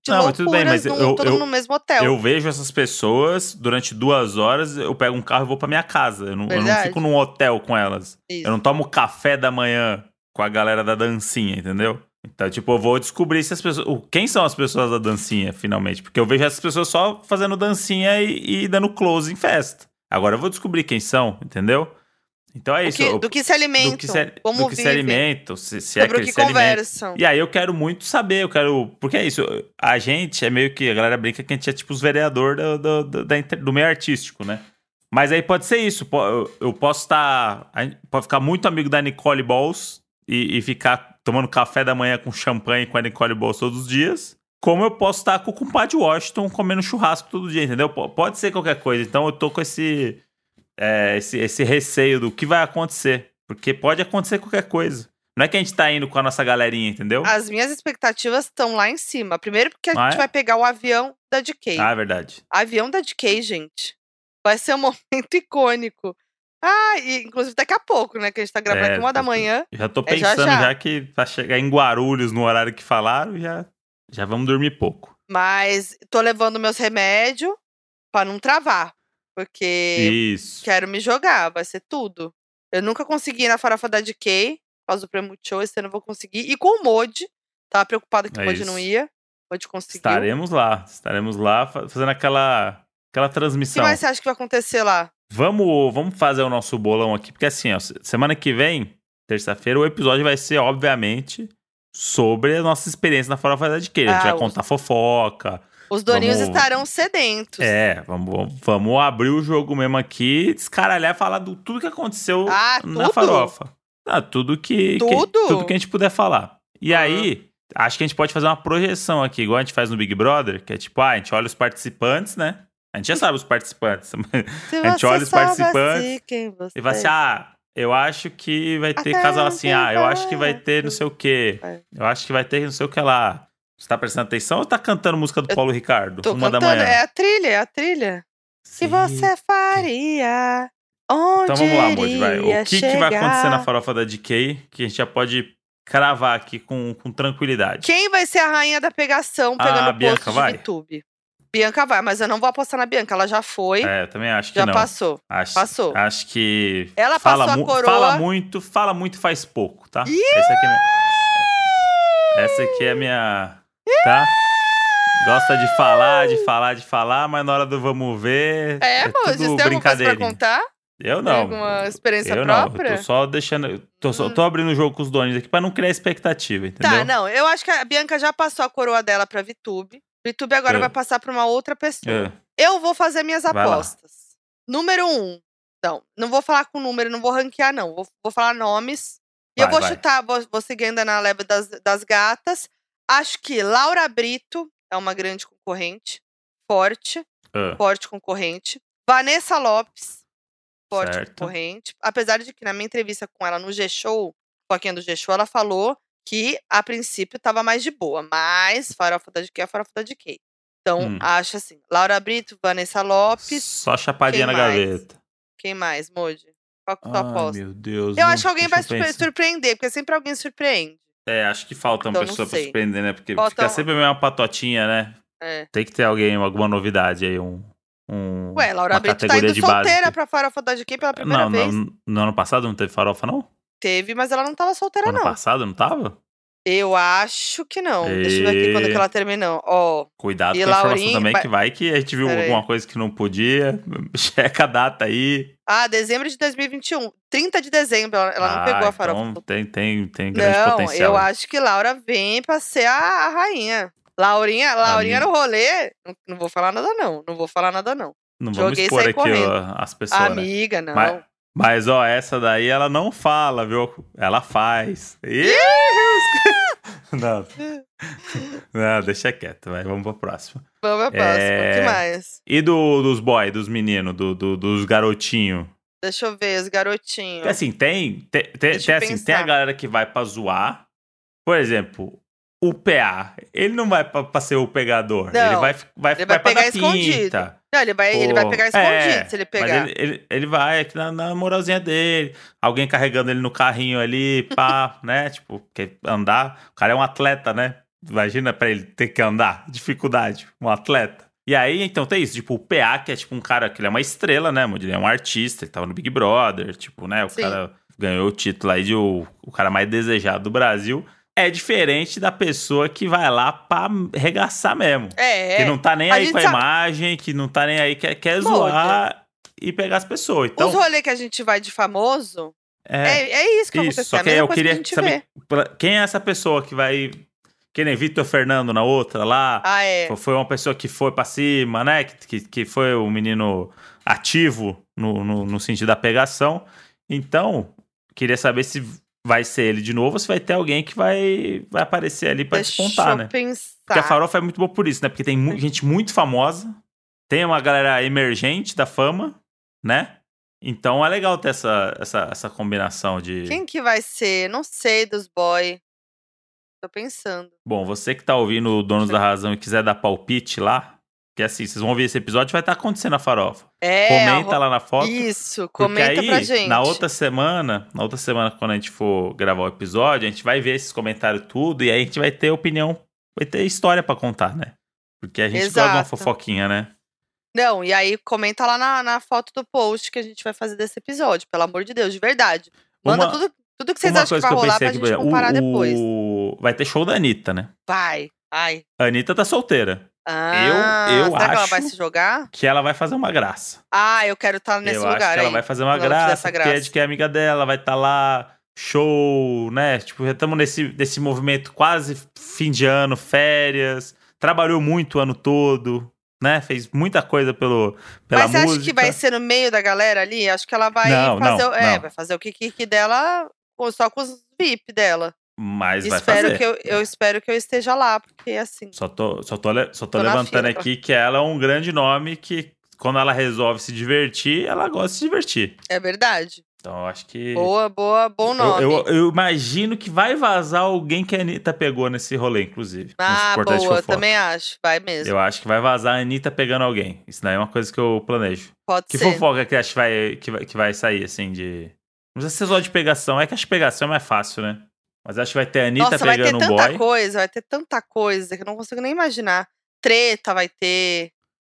de Não, tudo bem, mas num- eu- todo eu- mundo no mesmo hotel. Eu vejo essas pessoas durante duas horas, eu pego um carro e vou pra minha casa. Eu não, eu não fico num hotel com elas. Isso. Eu não tomo café da manhã com a galera da dancinha, entendeu? Então, tipo, eu vou descobrir se as pessoas. Quem são as pessoas da dancinha, finalmente? Porque eu vejo essas pessoas só fazendo dancinha e, e dando close em festa. Agora eu vou descobrir quem são, entendeu? Então é Do isso. que, eu- do que se alimentam, do que se, como do que se alimentam, se, se é que que se alimentam. conversam. E aí eu quero muito saber, eu quero. Porque é isso, a gente é meio que. A galera brinca que a gente é tipo os vereador do, do, do, do meio artístico, né? Mas aí pode ser isso. Eu, posso estar. a gente pode ficar muito amigo da Nicole Balls e, e ficar tomando café da manhã com champanhe com a Nicole Balls todos os dias. Como eu posso estar com o compadre Washington comendo churrasco todo dia, entendeu? Po- Pode ser qualquer coisa. Então eu tô com esse, é, esse, esse receio do que vai acontecer. Porque pode acontecer qualquer coisa. Não é que a gente tá indo com a nossa galerinha, entendeu? As minhas expectativas estão lá em cima. Primeiro porque a Ah, gente é? vai pegar o avião da DK. Ah, é verdade. Avião da DK, gente. Vai ser um momento icônico. Ah, e inclusive daqui a pouco, né? Que a gente tá gravando É, aqui uma da manhã. Já tô É já, pensando já, já. que pra chegar em Guarulhos no horário que falaram, já, já vamos dormir pouco. Mas tô levando meus remédios pra não travar. Porque Isso. quero me jogar, vai ser tudo. Eu nunca consegui ir na farofa da DK, por causa do prêmio Show, esse ano eu vou conseguir. E com o Modi, tava preocupada que o É Modi não isso. ia. O Modi conseguiu. Estaremos lá. Estaremos lá fa- fazendo aquela, aquela O que transmissão. mais você acha que vai acontecer lá? Vamos, vamos fazer o nosso bolão aqui, porque assim, ó, se- semana que vem, terça-feira, o episódio vai ser, obviamente, sobre a nossa experiência na farofa da DK. A gente Ah, vai contar fofoca. Os doninhos Vamos- estarão sedentos. É, vamos, vamos- abrir o jogo mesmo aqui, descaralhar e falar do tudo que aconteceu Ah, na tudo? farofa. Ah, tudo que, que- Tudo? tudo que a gente puder falar. E Ah. aí, acho que a gente pode fazer uma projeção aqui, igual a gente faz no Big Brother, que é tipo, ah, a gente olha os participantes, né? A gente já sabe os participantes. Se A gente olha os soubesse participantes E vai assim, ah, eu acho que vai ter casal assim, ah, eu acho que vai ter não sei o quê. É. Eu acho que vai ter não sei o que lá. Você tá prestando atenção ou tá cantando música do Eu Paulo Ricardo? Tô Uma cantando, da manhã. é a trilha, é a trilha. que Sim. você faria? Onde Então vamos lá, Moody, vai. O que, que vai acontecer na farofa da DK que a gente já pode cravar aqui com, com tranquilidade? Quem vai ser a rainha da pegação A pegando o Bianca posto vai? de VTube? Bianca vai, mas eu não vou apostar na Bianca. Ela já foi, É, eu também acho que já não. passou. Acho, passou. Acho que. Ela fala passou a coroa. Fala muito, fala muito faz pouco, tá? Essa aqui é minha. Essa aqui é a minha. Tá? Gosta de falar, de falar, de falar, mas na hora do vamos ver. É, é amor, tudo você tem alguma coisa pra contar? Eu Tem não. alguma experiência eu não. própria? Eu tô só deixando. Tô, só, Hum. tô abrindo o jogo com os donos aqui pra não criar expectativa, entendeu? Tá, não. Eu acho que a Bianca já passou a coroa dela pra VTube. VTube agora É. vai passar pra uma outra pessoa. É. Eu vou fazer minhas Vai lá. apostas. Número um. Não, não vou falar com número, não vou ranquear, não. Vou, vou falar nomes. E eu Vai, vou vai. chutar, vou, vou seguir ainda na leva das, das gatas. Acho que Laura Brito é uma grande concorrente. Forte, Ah, forte concorrente. Vanessa Lopes, forte Certo. concorrente. Apesar de que na minha entrevista com ela no G-Show, Foquinha do G-Show, ela falou que a princípio tava mais de boa, mas farofa da DK é farofa da DK. Então, Hum. acho assim, Laura Brito, Vanessa Lopes, Só chapadinha na mais? gaveta. quem mais, Moji? Qual que tu Ai, aposta? meu Deus. Eu não- acho que alguém vai surpre- surpreender, porque sempre alguém surpreende. É, acho que falta uma Então, não pessoa pra surpreender, né? Porque fica sempre a mesma patotinha, né? É. Tem que ter alguém, alguma novidade aí, um, um Ué, Laura uma Brito tá indo de base. solteira pra farofa da GQ pela primeira não, vez. não, no ano passado não teve farofa, não? Teve, mas ela não tava solteira, ano não. passado não tava? Eu acho que não. Deixa eu ver aqui quando E- que ela terminou. Ó, Cuidado E com a informação Laurinha, também, que vai que a gente viu Pera aí. alguma coisa que não podia. Checa a data aí. ah, dezembro de 2021. 30 de dezembro, ela, ela não Ah, pegou a farofa. Então tem, tem, tem grande não, potencial. eu acho que Laura vem pra ser a, a rainha. Laurinha, Laurinha no rolê. Não, não vou falar nada, não. Não vou falar nada, não. Não vamos joguei e expor aqui ó, as pessoas, né? Amiga, não. Mas, mas, ó, essa daí ela não fala, viu? Ela faz. Ih, os- não. não, deixa quieto, vai. Vamos pra próxima. Vamos pra próxima. É. Que mais? E do, dos boy, dos meninos, do, do- dos garotinhos? Deixa eu ver, os garotinhos. Assim, tem, tem, tem, assim, tem a galera que vai pra zoar. Por exemplo, o PA. Ele não vai pra, pra ser o pegador. Não, ele vai, vai, ele vai pra pegar dar escondido. pinta. Não, ele vai, ele vai Pô, pegar escondido é, se ele pegar. ele, ele, ele vai aqui na, na moralzinha dele. Alguém carregando ele no carrinho ali, pá, né? Tipo, porque andar. O cara é um atleta, né? Imagina pra ele ter que andar. Dificuldade. Um atleta. E aí, então, tem isso. Tipo, o PA, que é tipo um cara que ele é uma estrela, né? Ele é um artista, ele tava no Big Brother. Tipo, né? O Sim. cara ganhou o título aí de o, o cara mais desejado do Brasil. É diferente da pessoa que vai lá pra regaçar mesmo. É, Que não tá nem A aí com a sabe- imagem, que não tá nem aí, quer, quer zoar e pegar as pessoas. Então, Os rolês que a gente vai de famoso, é, é, é isso que isso. acontece. Só é a que eu queria que saber vê. quem é essa pessoa que vai. Que nem Vitor Fernando na outra lá. Ah, é. Foi uma pessoa que foi pra cima, né? Que, que, foi o menino ativo no, no, no sentido da pegação. Então, queria saber se vai ser ele de novo ou se vai ter alguém que vai, vai aparecer ali Deixa despontar, né? pensar. Porque a farofa é muito boa por isso, né? Porque tem mu- gente muito famosa, tem uma galera emergente da fama, né? Então é legal ter essa, essa, essa combinação de. Quem que vai ser? Não sei dos boy. Tô pensando. Bom, você que tá ouvindo o Donos da Razão e quiser dar palpite lá, que assim, vocês vão ver esse episódio, vai estar acontecendo a farofa. É, Comenta lá na foto. Isso, comenta aí, pra gente. na outra semana, na outra semana, quando a gente for gravar o episódio, a gente vai ver esses comentários tudo e aí a gente vai ter opinião, vai ter história pra contar, né? Porque a gente gosta de uma Exato. fofoquinha, né? Não, e aí comenta lá na, na foto do post que a gente vai fazer desse episódio, pelo amor de Deus, de verdade. Manda Uma- tudo, tudo que vocês acham que vai que rolar pra gente comparar o- depois. vai ter show da Anitta, né? Vai. Ai. A Anitta tá solteira. Ah, eu será que ela acho- vai se jogar? Que ela vai fazer uma graça. Ah, eu quero estar nesse eu lugar acho que ela aí. vai fazer uma ela graça, essa porque é graça. de que é amiga dela, vai estar lá, show, né? Tipo, já estamos nesse, nesse movimento quase fim de ano, férias. Trabalhou muito o ano todo, né? Fez muita coisa pelo, pela Mas você música. acha que vai ser no meio da galera ali? Acho que ela vai Não, fazer. não, o, é, não. vai fazer o kikiki dela com- só com os VIP dela. Mas vai espero fazer. que eu, eu espero que eu esteja lá, porque assim. Só tô, só tô, só tô, Tô levantando aqui que ela é um grande nome que, quando ela resolve se divertir, ela gosta de se divertir. É verdade. Então, eu acho que. Boa, boa, bom Eu, nome. eu, eu imagino que vai vazar alguém que a Anitta pegou nesse rolê, inclusive. ah, boa, também acho. Vai mesmo. Eu acho que vai vazar a Anitta pegando alguém. Isso daí é uma coisa que eu planejo. Pode Que ser. fofoca que acho que vai, que, vai, que vai sair, assim, de. Não precisa ser só de pegação. É que acho que pegação é mais fácil, né? Mas acho que vai ter a Anitta Nossa, vai ter pegando um tanta boy. coisa, vai ter tanta coisa que eu não consigo nem imaginar. Treta vai ter.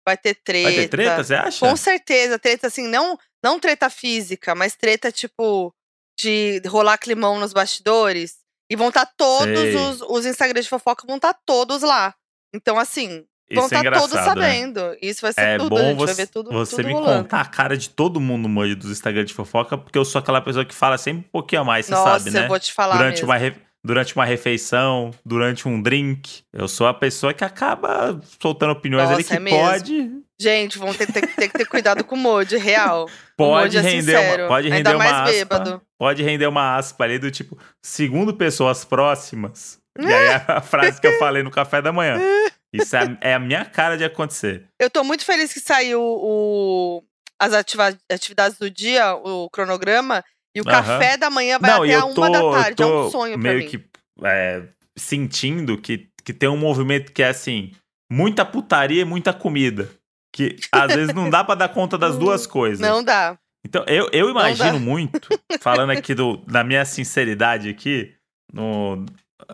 Vai ter treta. Vai ter treta, você acha? Com certeza, treta assim, não, não treta física, mas treta tipo de rolar climão nos bastidores. E vão estar todos Sei. os, os Instagrams de fofoca, vão estar todos lá. Então, assim, vão Isso é estar todos né? sabendo. Isso vai ser É tudo, a bom você, ver tudo, você tudo me rolando. contar a cara de todo mundo no dos Instagram de fofoca, porque eu sou aquela pessoa que fala sempre um pouquinho a mais, você Nossa, sabe, né? eu vou te falar durante mesmo. uma, re- durante uma refeição, durante um drink. Eu sou a pessoa que acaba soltando opiniões ali Nossa, que é pode, Gente, vão ter, ter- ter que ter cuidado com o Modi, real. pode Modi é render sincero, uma, pode render uma mais aspa, bêbado. pode render uma aspa ali do tipo, segundo pessoas próximas. E aí é a frase que eu falei no café da manhã. Isso é, é a minha cara de acontecer. Eu tô muito feliz que saiu o, as ativa- atividades do dia, o cronograma, e o Aham. café da manhã vai Não, até a eu uma tô, da tarde. É tô um sonho pra meio mim. que é, sentindo que, que tem um movimento que é assim, muita putaria e muita comida. Que às vezes não dá pra dar conta das duas coisas. Não dá. Então, eu, eu imagino muito, falando aqui do, da minha sinceridade aqui, no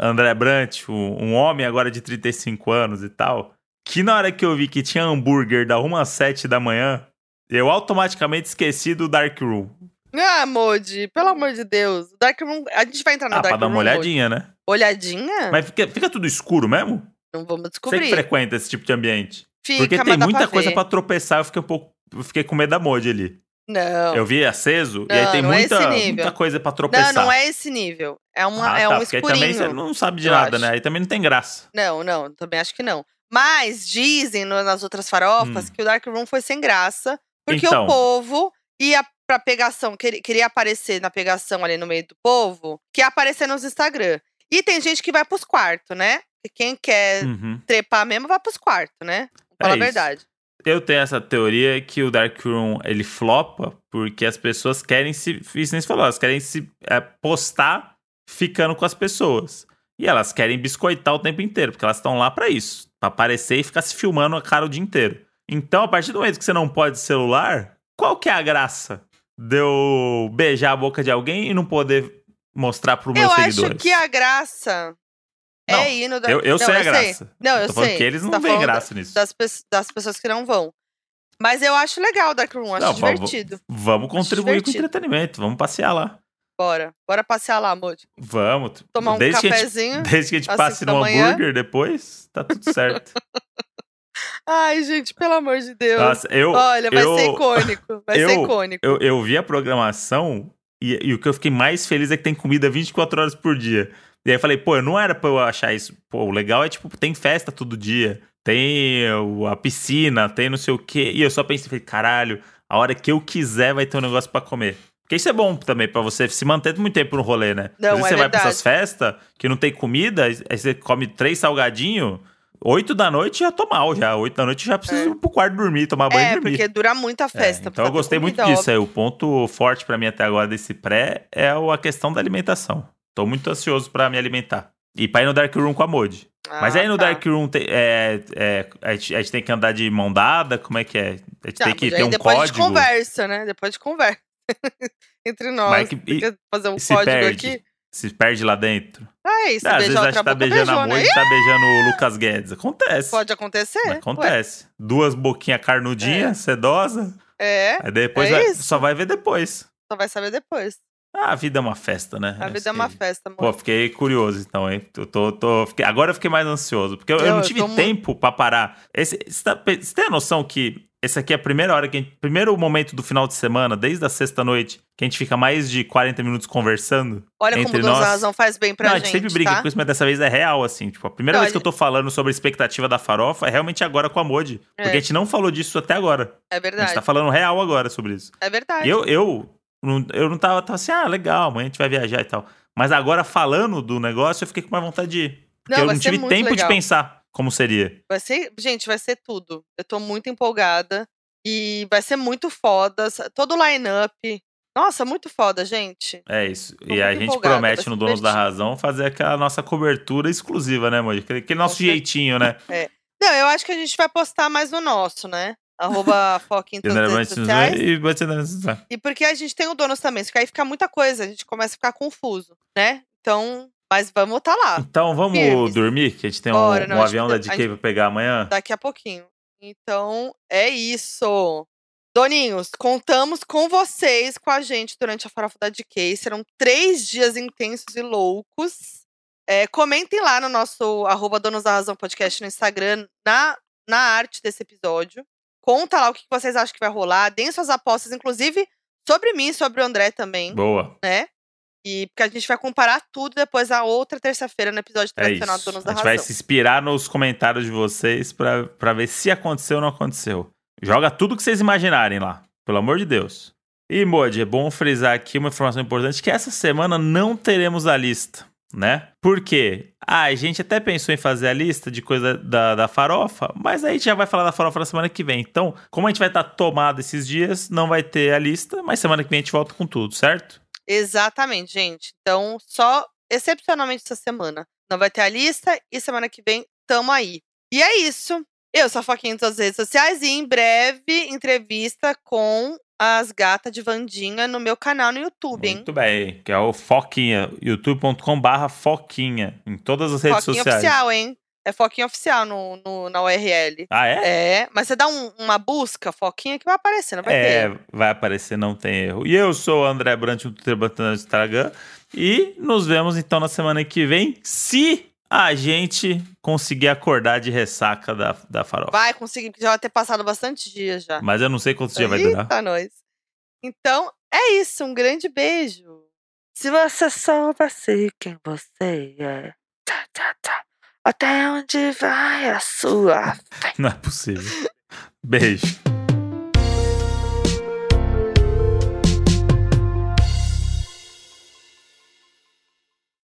André Brant, um, homem agora de 35 anos e tal, que na hora que eu vi que tinha hambúrguer da 1 às 7 da manhã, eu automaticamente esqueci do Dark Room. Ah, Modi, pelo amor de Deus. Dark Room. A gente vai entrar no Ah, Dark pra dar Room. uma Modi. olhadinha, né? Olhadinha? Mas fica, fica tudo escuro mesmo? Não vamos Você que descobrir. frequenta esse tipo de ambiente. Fica, Porque tem muita pra coisa pra tropeçar, eu fiquei um pouco. Eu fiquei com medo da Modi ali. Não. Eu vi aceso e aí Não, tem não é muita, muita coisa pra tropeçar. Não, não é esse nível. É, uma, Ah, é tá, um porque aí escurinho. também você não sabe de nada, acho. né? Aí também não tem graça. Não, não, também acho que não. Mas dizem no- nas outras farofas Hum. que o Dark Room foi sem graça, porque Então. o povo ia pra pegação, queria, queria aparecer na pegação ali no meio do povo, que ia aparecer nos Instagram. E tem gente que vai pros quartos, né? E quem quer Uhum. trepar mesmo vai pros quartos, né? Fala É a isso. Eu tenho essa teoria que o Dark Room ele flopa porque as pessoas querem se. Isso nem se falou, elas querem se é, postar ficando com as pessoas. E elas querem biscoitar o tempo inteiro, porque elas estão lá pra isso. Pra aparecer e ficar se filmando a cara o dia inteiro. Então, a partir do momento que você não pode celular, qual que é a graça de eu beijar a boca de alguém e não poder mostrar pro meus eu seguidores? acho que a graça Não, é ir no Dark Eu, eu Não, sei a sei. graça. Não, eu falando sei. que eles não tá veem graça nisso. Das, das pessoas que não vão. Mas eu acho legal o Dark Room, acho Não, divertido. Vamos contribuir com divertido. entretenimento, vamos passear lá. Bora. Bora passear lá, Moody. Vamos. Tomar um desde que a gente- cafezinho. desde que a gente passe da no manhã. hambúrguer depois, tá tudo certo. Ai, gente, pelo amor de Deus. Nossa, eu, Olha, vai eu, ser icônico. Vai ser eu- icônico. eu, eu vi a programação e, e o que eu fiquei mais feliz é que tem comida 24 horas por dia. E aí eu falei, pô, não era pra eu achar isso. Pô, o legal é, tipo, tem festa todo dia. Tem a piscina, tem não sei o quê. E eu só pensei, falei, caralho, a hora que eu quiser vai ter um negócio pra comer. Porque isso é bom também, pra você se manter muito tempo no rolê, né? Não, Às vezes é você vai pra verdade. essas festas que não tem comida, aí você come três salgadinhos, oito da noite já tô mal já. Oito da noite já preciso É. ir pro quarto dormir, tomar banho e É, dormir. porque dura muito a É, festa. então eu gostei muito disso. óbvio. Aí, o ponto forte pra mim até agora desse pré é a questão da alimentação. Tô muito ansioso pra me alimentar. E pra ir no Dark Room com a. Mas Ah, aí no tá. Dark Room é, é, a, gente, a gente tem que andar de mão dada? Como é que é? A gente Tá, tem que mas ter um depois código. de conversa, né? Depois de conversa. Entre nós. Mas que- Tem que fazer um código perde. aqui. Se perde lá dentro. Ah, e se Ah, às vezes a outra gente tá beijando beijou, a né? Modi e tá beijando o Lucas Guedes. Acontece. Pode acontecer. Mas Ué, Acontece. Duas boquinhas carnudinhas, sedosa. É, Aí depois É vai- isso. só vai ver depois. só vai saber depois. Ah, a vida é uma festa, né? A Eu vida é uma festa, amor. Pô, fiquei curioso então, hein? Eu tô, tô- fiquei- agora eu fiquei mais ansioso, porque eu, eu Eu- não eu tive mu- tempo pra parar. Esse, você, tá- você tem a noção que esse aqui é a primeira hora que a gente, primeiro momento do final de semana, desde a sexta-noite, que a gente fica mais de 40 minutos conversando? Olha como entre o Donos da nós- Razão faz bem pra não, a gente, gente sempre briga tá? com isso, mas dessa vez é real, assim. Tipo, a primeira Não, vez a que eu tô falando sobre a expectativa da farofa é realmente agora com a Modi. É. Porque a gente não falou disso até agora. É A verdade. gente tá falando real agora sobre isso. É verdade. Eu, eu, eu não tava, tava assim, ah, legal, amanhã a gente vai viajar e tal. Mas agora, falando do negócio, eu fiquei com mais vontade de ir. Porque Não, eu não tive tempo legal. de pensar como seria. Vai ser, gente, vai ser tudo. Eu tô muito empolgada e vai ser muito foda. Todo o line-up. Nossa, muito foda, gente. É isso. Tô e a gente promete no Donos da. Razão fazer aquela nossa cobertura exclusiva, né, Moji? Aquele, nosso jeitinho, né? Não, eu acho que a gente vai postar mais no nosso, né? Arroba sociais. E E porque a gente tem o donos também, porque aí fica muita coisa, a gente começa a ficar confuso, né? Então, mas vamos tá lá, Então vamos Firmes. dormir, que a gente tem um, Bora, um não, gente avião da DK pra pegar amanhã. daqui a pouquinho. Então, é isso. Doninhos, contamos com vocês, com a gente durante a farofa da DK. Serão três dias intensos e loucos. É, comentem lá no nosso arroba Donos da Razão Podcast no Instagram, na, na arte desse episódio. Conta lá o que vocês acham que vai rolar. Deem suas apostas, inclusive, sobre mim e sobre o André também, Boa. né? E porque a gente vai comparar tudo depois a outra terça-feira no episódio É tradicional do isso. Donos A da gente Razão. vai se inspirar nos comentários de vocês pra ver se aconteceu ou não aconteceu. Joga tudo que vocês imaginarem lá, pelo amor de Deus. E, Modi, é bom frisar aqui uma informação importante, que essa semana não teremos a lista, né? Por quê? Ah, a gente até pensou em fazer a lista de coisa da, da farofa, mas aí a gente já vai falar da farofa na semana que vem. Então, como a gente vai estar tomado esses dias, não vai ter a lista, mas semana que vem a gente volta com tudo, certo? Exatamente, gente. Então, só excepcionalmente essa semana. Não vai ter a lista e semana que vem tamo aí. E é isso. Eu sou a Foquinha em todas as redes sociais e em breve entrevista com as gatas de Vandinha no meu canal no YouTube, hein? Muito bem, que é o Foquinha, youtube.com barra Foquinha, em todas as redes Foquinha sociais. oficial, hein? É Foquinha Oficial no, no- na URL. Ah, é? É, mas você dá um- uma busca, Foquinha, que vai aparecer, não vai É, ter. vai aparecer, não tem erro. E eu sou o André Brant, Brant no Instagram. E nos vemos então na semana que vem, se a gente conseguir acordar de ressaca da, da farofa. Vai conseguir, porque já vai ter passado bastante dias já. Mas eu não sei quantos dias vai durar. Eita, nós. Então, é isso. Um grande beijo. Se você soubesse quem você é. Tchá, tchá, tchá. Até onde vai a sua fé? Não é possível. Beijo.